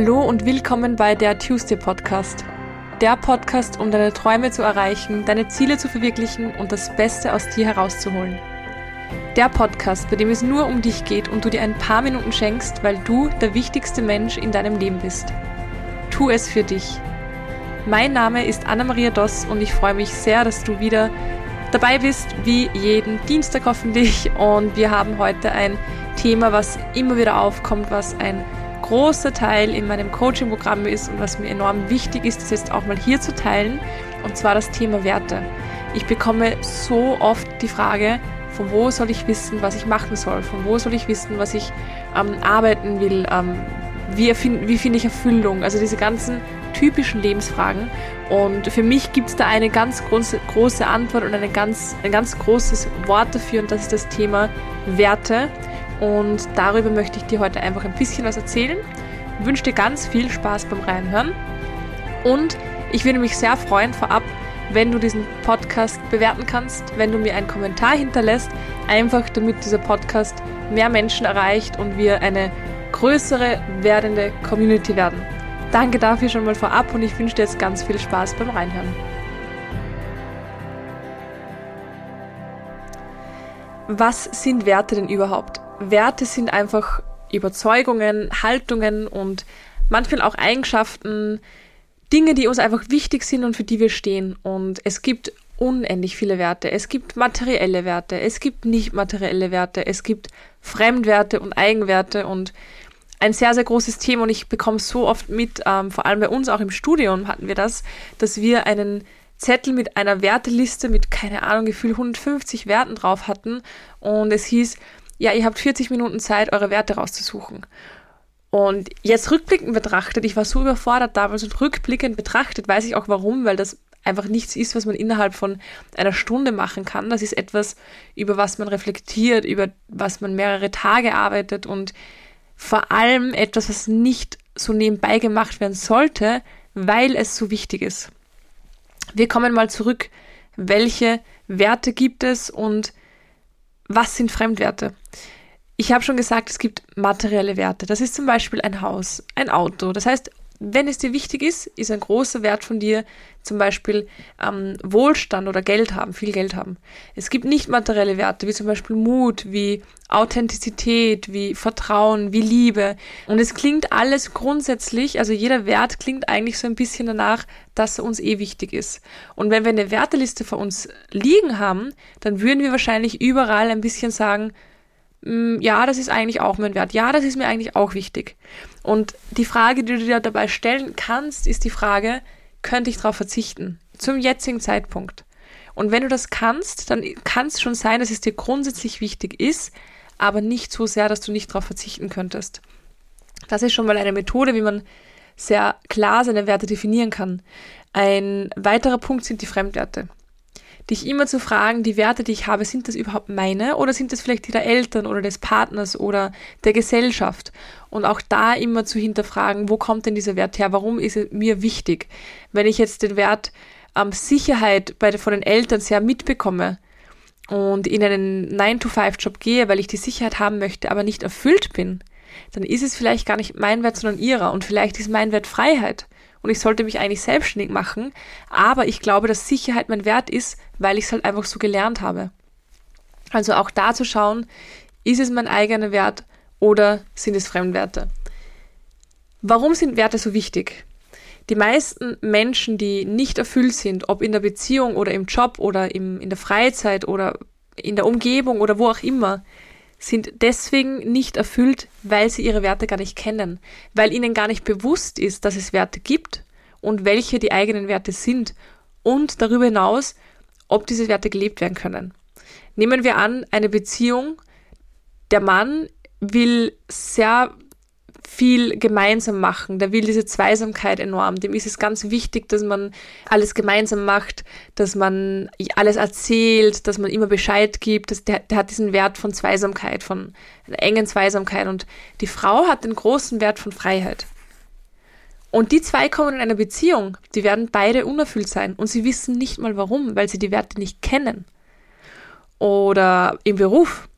Hallo und willkommen bei der Tuesday Podcast. Der Podcast, um deine Träume zu erreichen, deine Ziele zu verwirklichen und das Beste aus dir herauszuholen. Der Podcast, bei dem es nur um dich geht und du dir ein paar Minuten schenkst, weil du der wichtigste Mensch in deinem Leben bist. Tu es für dich. Mein Name ist Anna-Maria Doss und ich freue mich sehr, dass du wieder dabei bist, wie jeden Dienstag hoffentlich. Und wir haben heute ein Thema, was immer wieder aufkommt, was ein großer Teil in meinem Coaching-Programm ist und was mir enorm wichtig ist, das jetzt auch mal hier zu teilen, und zwar das Thema Werte. Ich bekomme so oft die Frage, von wo soll ich wissen, was ich machen soll, von wo soll ich wissen, was ich ähm, arbeiten will, ähm, wie, wie finde ich Erfüllung, also diese ganzen typischen Lebensfragen. Und für mich gibt es da eine ganz große, große Antwort und eine ganz, ein ganz großes Wort dafür und das ist das Thema Werte. Und darüber möchte ich dir heute einfach ein bisschen was erzählen. Ich wünsche dir ganz viel Spaß beim Reinhören. Und ich würde mich sehr freuen vorab, wenn du diesen Podcast bewerten kannst, wenn du mir einen Kommentar hinterlässt, einfach damit dieser Podcast mehr Menschen erreicht und wir eine größere werdende Community werden. Danke dafür schon mal vorab und ich wünsche dir jetzt ganz viel Spaß beim Reinhören. Was sind Werte denn überhaupt? Werte sind einfach Überzeugungen, Haltungen und manchmal auch Eigenschaften, Dinge, die uns einfach wichtig sind und für die wir stehen. Und es gibt unendlich viele Werte. Es gibt materielle Werte, es gibt nicht materielle Werte, es gibt Fremdwerte und Eigenwerte und ein sehr, sehr großes Thema und ich bekomme so oft mit, ähm, vor allem bei uns auch im Studium hatten wir das, dass wir einen Zettel mit einer Werteliste mit, keine Ahnung, Gefühl 150 Werten drauf hatten und es hieß, ja, ihr habt 40 Minuten Zeit, eure Werte rauszusuchen. Und jetzt rückblickend betrachtet, ich war so überfordert damals und rückblickend betrachtet, weiß ich auch warum, weil das einfach nichts ist, was man innerhalb von einer Stunde machen kann. Das ist etwas, über was man reflektiert, über was man mehrere Tage arbeitet und vor allem etwas, was nicht so nebenbei gemacht werden sollte, weil es so wichtig ist. Wir kommen mal zurück, welche Werte gibt es und was sind Fremdwerte? Ich habe schon gesagt, es gibt materielle Werte. Das ist zum Beispiel ein Haus, ein Auto. Das heißt, wenn es dir wichtig ist, ist ein großer Wert von dir zum Beispiel ähm, Wohlstand oder Geld haben, viel Geld haben. Es gibt nicht materielle Werte, wie zum Beispiel Mut, wie Authentizität, wie Vertrauen, wie Liebe. Und es klingt alles grundsätzlich, also jeder Wert klingt eigentlich so ein bisschen danach, dass er uns eh wichtig ist. Und wenn wir eine Werteliste vor uns liegen haben, dann würden wir wahrscheinlich überall ein bisschen sagen, ja, das ist eigentlich auch mein Wert. Ja, das ist mir eigentlich auch wichtig. Und die Frage, die du dir dabei stellen kannst, ist die Frage, könnte ich darauf verzichten? Zum jetzigen Zeitpunkt. Und wenn du das kannst, dann kann es schon sein, dass es dir grundsätzlich wichtig ist, aber nicht so sehr, dass du nicht darauf verzichten könntest. Das ist schon mal eine Methode, wie man sehr klar seine Werte definieren kann. Ein weiterer Punkt sind die Fremdwerte dich immer zu fragen, die Werte, die ich habe, sind das überhaupt meine oder sind das vielleicht die der Eltern oder des Partners oder der Gesellschaft? Und auch da immer zu hinterfragen, wo kommt denn dieser Wert her? Warum ist er mir wichtig? Wenn ich jetzt den Wert ähm, Sicherheit bei, von den Eltern sehr mitbekomme und in einen 9-to-5-Job gehe, weil ich die Sicherheit haben möchte, aber nicht erfüllt bin, dann ist es vielleicht gar nicht mein Wert, sondern ihrer. Und vielleicht ist mein Wert Freiheit und ich sollte mich eigentlich selbstständig machen. Aber ich glaube, dass Sicherheit mein Wert ist, weil ich es halt einfach so gelernt habe. Also auch da zu schauen, ist es mein eigener Wert oder sind es Fremdwerte? Warum sind Werte so wichtig? Die meisten Menschen, die nicht erfüllt sind, ob in der Beziehung oder im Job oder im, in der Freizeit oder in der Umgebung oder wo auch immer, sind deswegen nicht erfüllt, weil sie ihre Werte gar nicht kennen, weil ihnen gar nicht bewusst ist, dass es Werte gibt und welche die eigenen Werte sind und darüber hinaus, ob diese Werte gelebt werden können. Nehmen wir an, eine Beziehung, der Mann will sehr viel gemeinsam machen. Der will diese Zweisamkeit enorm. Dem ist es ganz wichtig, dass man alles gemeinsam macht, dass man alles erzählt, dass man immer Bescheid gibt. Das, der, der hat diesen Wert von Zweisamkeit, von einer engen Zweisamkeit. Und die Frau hat den großen Wert von Freiheit. Und die zwei kommen in einer Beziehung, die werden beide unerfüllt sein und sie wissen nicht mal warum, weil sie die Werte nicht kennen. Oder im Beruf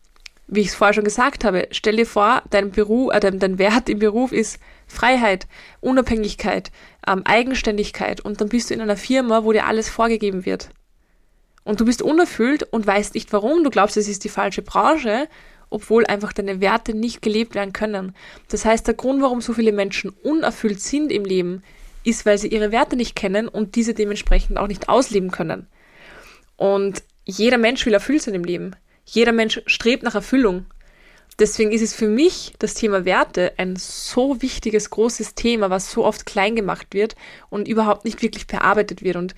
wie ich es vorher schon gesagt habe, stell dir vor, dein Beruf, äh, dein, dein Wert im Beruf ist Freiheit, Unabhängigkeit, ähm, Eigenständigkeit und dann bist du in einer Firma, wo dir alles vorgegeben wird. Und du bist unerfüllt und weißt nicht warum. Du glaubst, es ist die falsche Branche, obwohl einfach deine Werte nicht gelebt werden können. Das heißt, der Grund, warum so viele Menschen unerfüllt sind im Leben, ist, weil sie ihre Werte nicht kennen und diese dementsprechend auch nicht ausleben können. Und jeder Mensch will erfüllt sein im Leben. Jeder Mensch strebt nach Erfüllung. Deswegen ist es für mich das Thema Werte ein so wichtiges, großes Thema, was so oft klein gemacht wird und überhaupt nicht wirklich bearbeitet wird. Und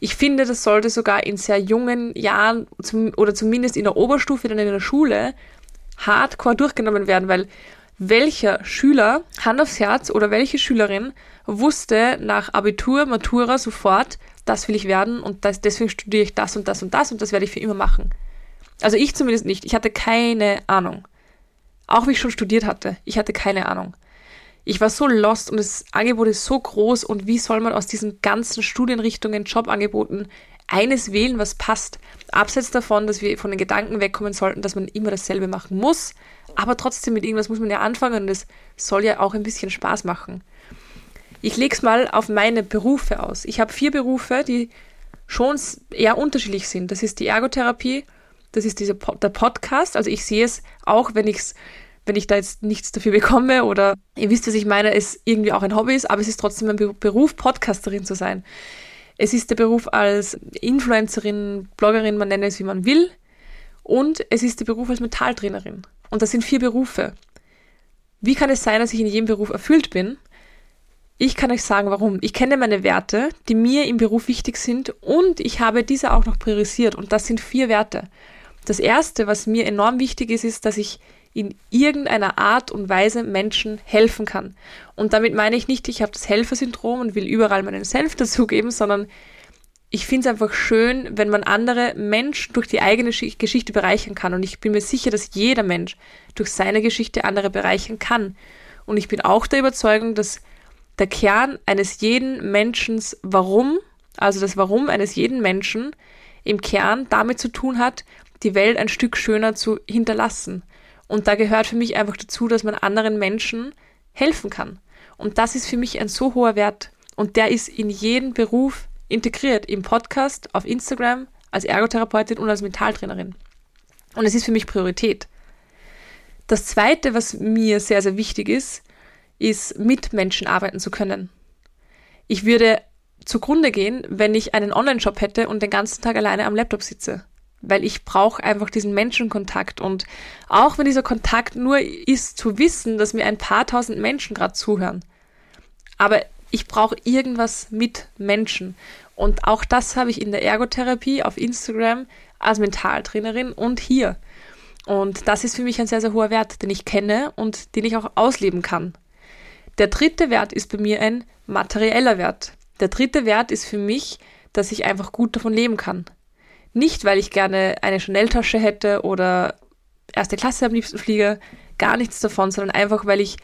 ich finde, das sollte sogar in sehr jungen Jahren zum, oder zumindest in der Oberstufe, dann in der Schule, hardcore durchgenommen werden, weil welcher Schüler, Hand aufs Herz, oder welche Schülerin wusste nach Abitur, Matura sofort, das will ich werden und das, deswegen studiere ich das und das und das und das werde ich für immer machen. Also ich zumindest nicht. Ich hatte keine Ahnung. Auch wie ich schon studiert hatte. Ich hatte keine Ahnung. Ich war so lost und das Angebot ist so groß und wie soll man aus diesen ganzen Studienrichtungen, Jobangeboten eines wählen, was passt? Abseits davon, dass wir von den Gedanken wegkommen sollten, dass man immer dasselbe machen muss, aber trotzdem mit irgendwas muss man ja anfangen und es soll ja auch ein bisschen Spaß machen. Ich lege es mal auf meine Berufe aus. Ich habe vier Berufe, die schon eher unterschiedlich sind. Das ist die Ergotherapie, das ist dieser der Podcast. Also ich sehe es auch, wenn ich's, wenn ich da jetzt nichts dafür bekomme oder ihr wisst, was ich meine, es irgendwie auch ein Hobby ist, aber es ist trotzdem ein Beruf, Podcasterin zu sein. Es ist der Beruf als Influencerin, Bloggerin, man nenne es wie man will. Und es ist der Beruf als Metalltrainerin. Und das sind vier Berufe. Wie kann es sein, dass ich in jedem Beruf erfüllt bin? Ich kann euch sagen, warum. Ich kenne meine Werte, die mir im Beruf wichtig sind und ich habe diese auch noch priorisiert. Und das sind vier Werte. Das erste, was mir enorm wichtig ist, ist, dass ich in irgendeiner Art und Weise Menschen helfen kann. Und damit meine ich nicht, ich habe das Helfersyndrom und will überall meinen Senf dazugeben, sondern ich finde es einfach schön, wenn man andere Menschen durch die eigene Geschichte bereichern kann. Und ich bin mir sicher, dass jeder Mensch durch seine Geschichte andere bereichern kann. Und ich bin auch der Überzeugung, dass der Kern eines jeden Menschen Warum, also das Warum eines jeden Menschen im Kern damit zu tun hat, die Welt ein Stück schöner zu hinterlassen. Und da gehört für mich einfach dazu, dass man anderen Menschen helfen kann. Und das ist für mich ein so hoher Wert. Und der ist in jeden Beruf integriert. Im Podcast, auf Instagram, als Ergotherapeutin und als Mentaltrainerin. Und es ist für mich Priorität. Das zweite, was mir sehr, sehr wichtig ist, ist, mit Menschen arbeiten zu können. Ich würde zugrunde gehen, wenn ich einen Online-Shop hätte und den ganzen Tag alleine am Laptop sitze weil ich brauche einfach diesen Menschenkontakt. Und auch wenn dieser Kontakt nur ist, zu wissen, dass mir ein paar tausend Menschen gerade zuhören. Aber ich brauche irgendwas mit Menschen. Und auch das habe ich in der Ergotherapie auf Instagram als Mentaltrainerin und hier. Und das ist für mich ein sehr, sehr hoher Wert, den ich kenne und den ich auch ausleben kann. Der dritte Wert ist bei mir ein materieller Wert. Der dritte Wert ist für mich, dass ich einfach gut davon leben kann. Nicht, weil ich gerne eine Chanel-Tasche hätte oder erste Klasse am liebsten fliege, gar nichts davon, sondern einfach, weil ich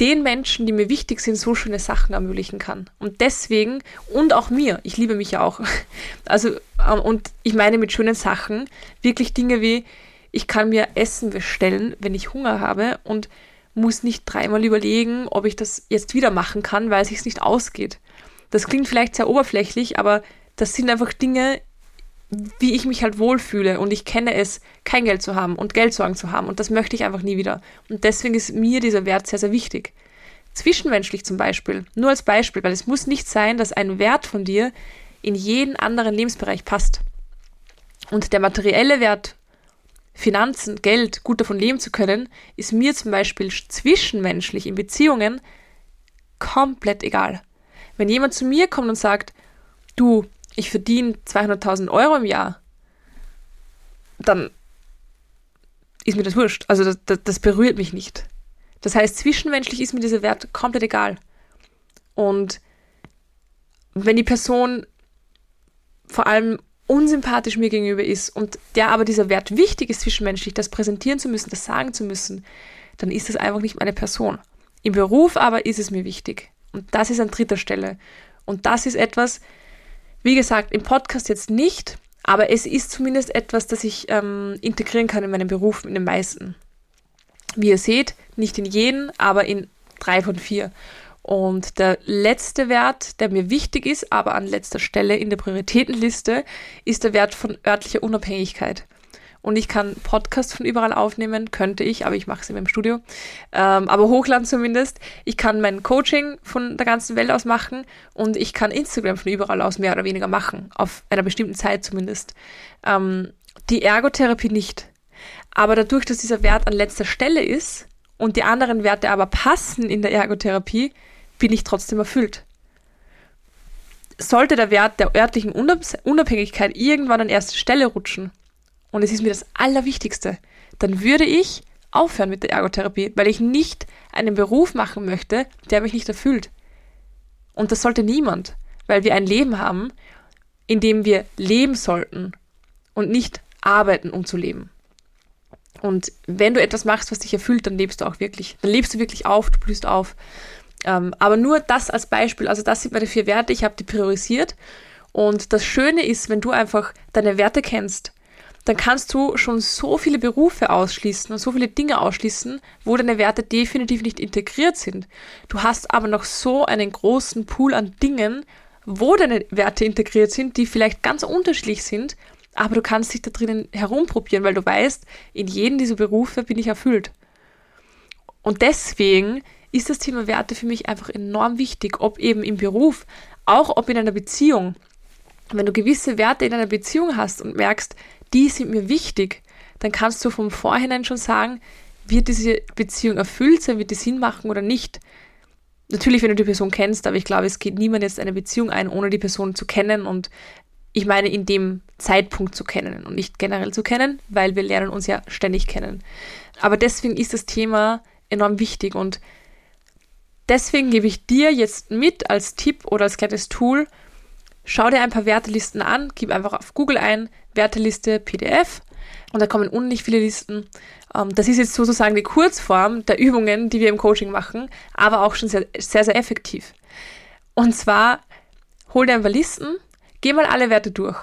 den Menschen, die mir wichtig sind, so schöne Sachen ermöglichen kann. Und deswegen, und auch mir, ich liebe mich ja auch. Also, ähm, und ich meine mit schönen Sachen wirklich Dinge wie, ich kann mir Essen bestellen, wenn ich Hunger habe und muss nicht dreimal überlegen, ob ich das jetzt wieder machen kann, weil es sich nicht ausgeht. Das klingt vielleicht sehr oberflächlich, aber das sind einfach Dinge, wie ich mich halt wohlfühle und ich kenne es, kein Geld zu haben und Geldsorgen zu haben und das möchte ich einfach nie wieder. Und deswegen ist mir dieser Wert sehr, sehr wichtig. Zwischenmenschlich zum Beispiel, nur als Beispiel, weil es muss nicht sein, dass ein Wert von dir in jeden anderen Lebensbereich passt. Und der materielle Wert, Finanzen, Geld, gut davon leben zu können, ist mir zum Beispiel zwischenmenschlich in Beziehungen komplett egal. Wenn jemand zu mir kommt und sagt, du, ich verdiene 200.000 Euro im Jahr, dann ist mir das wurscht. Also das, das, das, berührt mich nicht. Das heißt, zwischenmenschlich ist mir dieser Wert komplett egal. Und wenn die Person vor allem unsympathisch mir gegenüber ist und der aber dieser Wert wichtig ist zwischenmenschlich, das präsentieren zu müssen, das sagen zu müssen, dann ist das einfach nicht meine Person. Im Beruf aber ist es mir wichtig. Und das ist an dritter Stelle. Und das ist etwas, wie gesagt, im Podcast jetzt nicht, Aber es ist zumindest etwas, das ich ähm, integrieren kann in meinem Beruf, in den meisten. Wie ihr seht, nicht in jeden, aber in drei von vier. Und der letzte Wert, der mir wichtig ist, aber an letzter Stelle in der Prioritätenliste, ist der Wert von örtlicher Unabhängigkeit und ich kann Podcasts von überall aufnehmen, könnte ich, aber ich mache es in meinem Studio, ähm, aber hochladen zumindest. Ich kann mein Coaching von der ganzen Welt aus machen und ich kann Instagram von überall aus mehr oder weniger machen, auf einer bestimmten Zeit zumindest. Ähm, die Ergotherapie nicht. Aber dadurch, dass dieser Wert an letzter Stelle ist und die anderen Werte aber passen in der Ergotherapie, bin ich trotzdem erfüllt. Sollte der Wert der örtlichen Unabhängigkeit irgendwann an erste Stelle rutschen, und es ist mir das Allerwichtigste, dann würde ich aufhören mit der Ergotherapie, weil ich nicht einen Beruf machen möchte, der mich nicht erfüllt. Und das sollte niemand, weil wir ein Leben haben, in dem wir leben sollten und nicht arbeiten, um zu leben. Und wenn du etwas machst, was dich erfüllt, dann lebst du auch wirklich. Dann lebst du wirklich auf, du blühst auf. Ähm, aber nur das als Beispiel, also das sind meine vier Werte, ich habe die priorisiert. Und das Schöne ist, wenn du einfach deine Werte kennst, dann kannst du schon so viele Berufe ausschließen und so viele Dinge ausschließen, wo deine Werte definitiv nicht integriert sind. Du hast aber noch so einen großen Pool an Dingen, wo deine Werte integriert sind, die vielleicht ganz unterschiedlich sind, aber du kannst dich da drinnen herumprobieren, weil du weißt, in jedem dieser Berufe bin ich erfüllt. Und deswegen ist das Thema Werte für mich einfach enorm wichtig, ob eben im Beruf, auch ob in einer Beziehung. Wenn du gewisse Werte in einer Beziehung hast und merkst, die sind mir wichtig, dann kannst du vom Vorhinein schon sagen, wird diese Beziehung erfüllt sein, wird die Sinn machen oder nicht. Natürlich, wenn du die Person kennst, aber ich glaube, es geht niemand jetzt eine Beziehung ein, ohne die Person zu kennen und ich meine in dem Zeitpunkt zu kennen und nicht generell zu kennen, weil wir lernen uns ja ständig kennen. Aber deswegen ist das Thema enorm wichtig und deswegen gebe ich dir jetzt mit als Tipp oder als kleines Tool, schau dir ein paar Wertelisten an, gib einfach auf Google ein, Werteliste PDF und da kommen unendlich viele Listen. Ähm, das ist jetzt sozusagen die Kurzform der Übungen, die wir im Coaching machen, aber auch schon sehr, sehr, sehr effektiv. Und zwar hol dir ein paar Listen, geh mal alle Werte durch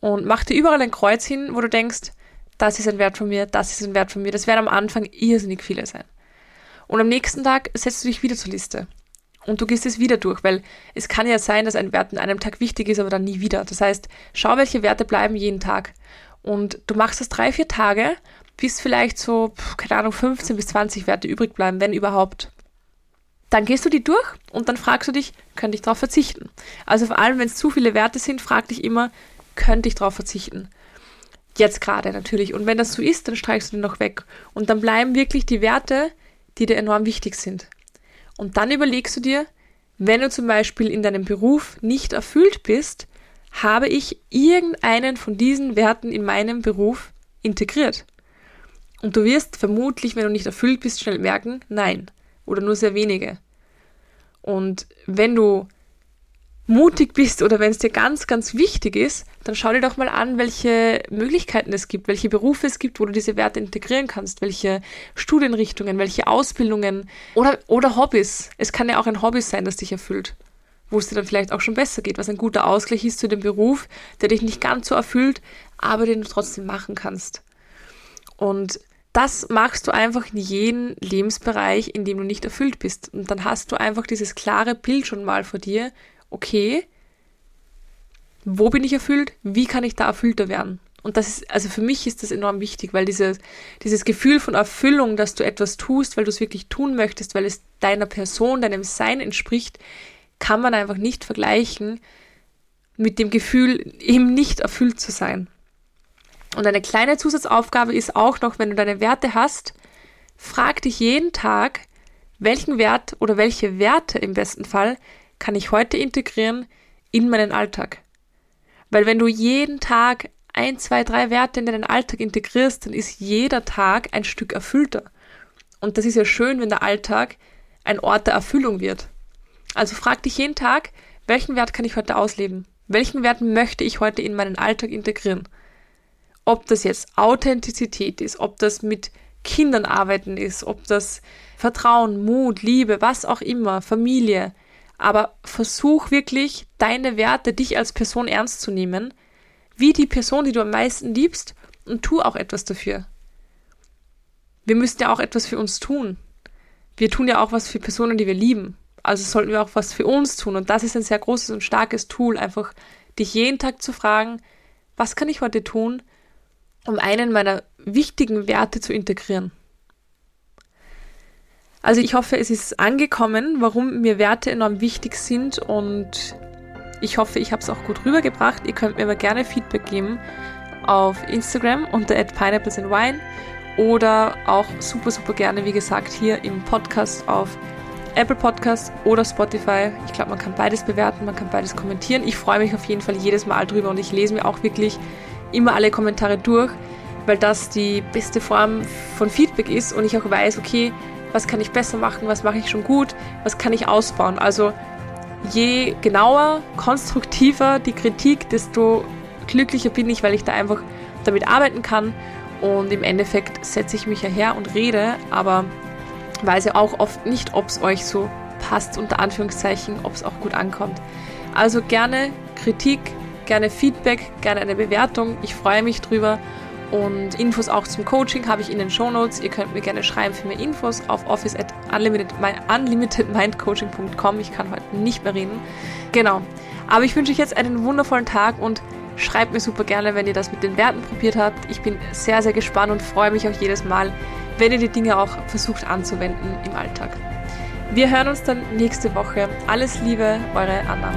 und mach dir überall ein Kreuz hin, wo du denkst, das ist ein Wert von mir, das ist ein Wert von mir. Das werden am Anfang irrsinnig viele sein. Und am nächsten Tag setzt du dich wieder zur Liste und du gehst es wieder durch, weil es kann ja sein, dass ein Wert an einem Tag wichtig ist, aber dann nie wieder. Das heißt, schau, welche Werte bleiben jeden Tag. Und du machst das drei, vier Tage, bis vielleicht so, keine Ahnung, 15 bis 20 Werte übrig bleiben, wenn überhaupt. Dann gehst du die durch und dann fragst du dich, könnte ich darauf verzichten? Also vor allem, wenn es zu viele Werte sind, frag dich immer, könnte ich darauf verzichten? Jetzt gerade natürlich. Und wenn das so ist, dann streichst du den noch weg. Und dann bleiben wirklich die Werte, die dir enorm wichtig sind. Und dann überlegst du dir, wenn du zum Beispiel in deinem Beruf nicht erfüllt bist, habe ich irgendeinen von diesen Werten in meinem Beruf integriert? Und du wirst vermutlich, wenn du nicht erfüllt bist, schnell merken, nein. Oder nur sehr wenige. Und wenn du mutig bist oder wenn es dir ganz, ganz wichtig ist, dann schau dir doch mal an, welche Möglichkeiten es gibt, welche Berufe es gibt, wo du diese Werte integrieren kannst, welche Studienrichtungen, welche Ausbildungen oder, oder Hobbys. Es kann ja auch ein Hobby sein, das dich erfüllt, wo es dir dann vielleicht auch schon besser geht, was ein guter Ausgleich ist zu dem Beruf, der dich nicht ganz so erfüllt, aber den du trotzdem machen kannst. Und das machst du einfach in jedem Lebensbereich, in dem du nicht erfüllt bist. Und dann hast du einfach dieses klare Bild schon mal vor dir, okay, wo bin ich erfüllt? Wie kann ich da erfüllter werden? Und das ist, also für mich ist das enorm wichtig, weil dieses, dieses Gefühl von Erfüllung, dass du etwas tust, weil du es wirklich tun möchtest, weil es deiner Person, deinem Sein entspricht, kann man einfach nicht vergleichen mit dem Gefühl, eben nicht erfüllt zu sein. Und eine kleine Zusatzaufgabe ist auch noch, wenn du deine Werte hast, frag dich jeden Tag, welchen Wert oder welche Werte im besten Fall kann ich heute integrieren in meinen Alltag. Weil wenn du jeden Tag ein, zwei, drei Werte in deinen Alltag integrierst, dann ist jeder Tag ein Stück erfüllter. Und das ist ja schön, wenn der Alltag ein Ort der Erfüllung wird. Also frag dich jeden Tag, welchen Wert kann ich heute ausleben? Welchen Wert möchte ich heute in meinen Alltag integrieren? Ob das jetzt Authentizität ist, ob das mit Kindern arbeiten ist, ob das Vertrauen, Mut, Liebe, was auch immer, Familie, aber versuch wirklich, deine Werte, dich als Person ernst zu nehmen, wie die Person, die du am meisten liebst und tu auch etwas dafür. Wir müssen ja auch etwas für uns tun. Wir tun ja auch was für Personen, die wir lieben. Also sollten wir auch was für uns tun. Und das ist ein sehr großes und starkes Tool, einfach dich jeden Tag zu fragen, was kann ich heute tun, um einen meiner wichtigen Werte zu integrieren. Also ich hoffe, es ist angekommen, warum mir Werte enorm wichtig sind und ich hoffe, ich habe es auch gut rübergebracht. Ihr könnt mir aber gerne Feedback geben auf Instagram unter pineapplesandwine oder auch super, super gerne, wie gesagt, hier im Podcast auf Apple Podcast oder Spotify. Ich glaube, man kann beides bewerten, man kann beides kommentieren. Ich freue mich auf jeden Fall jedes Mal drüber und ich lese mir auch wirklich immer alle Kommentare durch, weil das die beste Form von Feedback ist und ich auch weiß, okay, was kann ich besser machen, was mache ich schon gut, was kann ich ausbauen. Also je genauer, konstruktiver die Kritik, desto glücklicher bin ich, weil ich da einfach damit arbeiten kann. Und im Endeffekt setze ich mich ja her und rede, aber weiß ja auch oft nicht, ob es euch so passt, unter Anführungszeichen, ob es auch gut ankommt. Also gerne Kritik, gerne Feedback, gerne eine Bewertung. Ich freue mich drüber. Und Infos auch zum Coaching habe ich in den Show Notes. Ihr könnt mir gerne schreiben für mehr Infos auf office at unlimitedmindcoaching.com. Ich kann heute nicht mehr reden. Genau. Aber ich wünsche euch jetzt einen wundervollen Tag und schreibt mir super gerne, wenn ihr das mit den Werten probiert habt. Ich bin sehr, sehr gespannt und freue mich auch jedes Mal, wenn ihr die Dinge auch versucht anzuwenden im Alltag. Wir hören uns dann nächste Woche. Alles Liebe, eure Anna.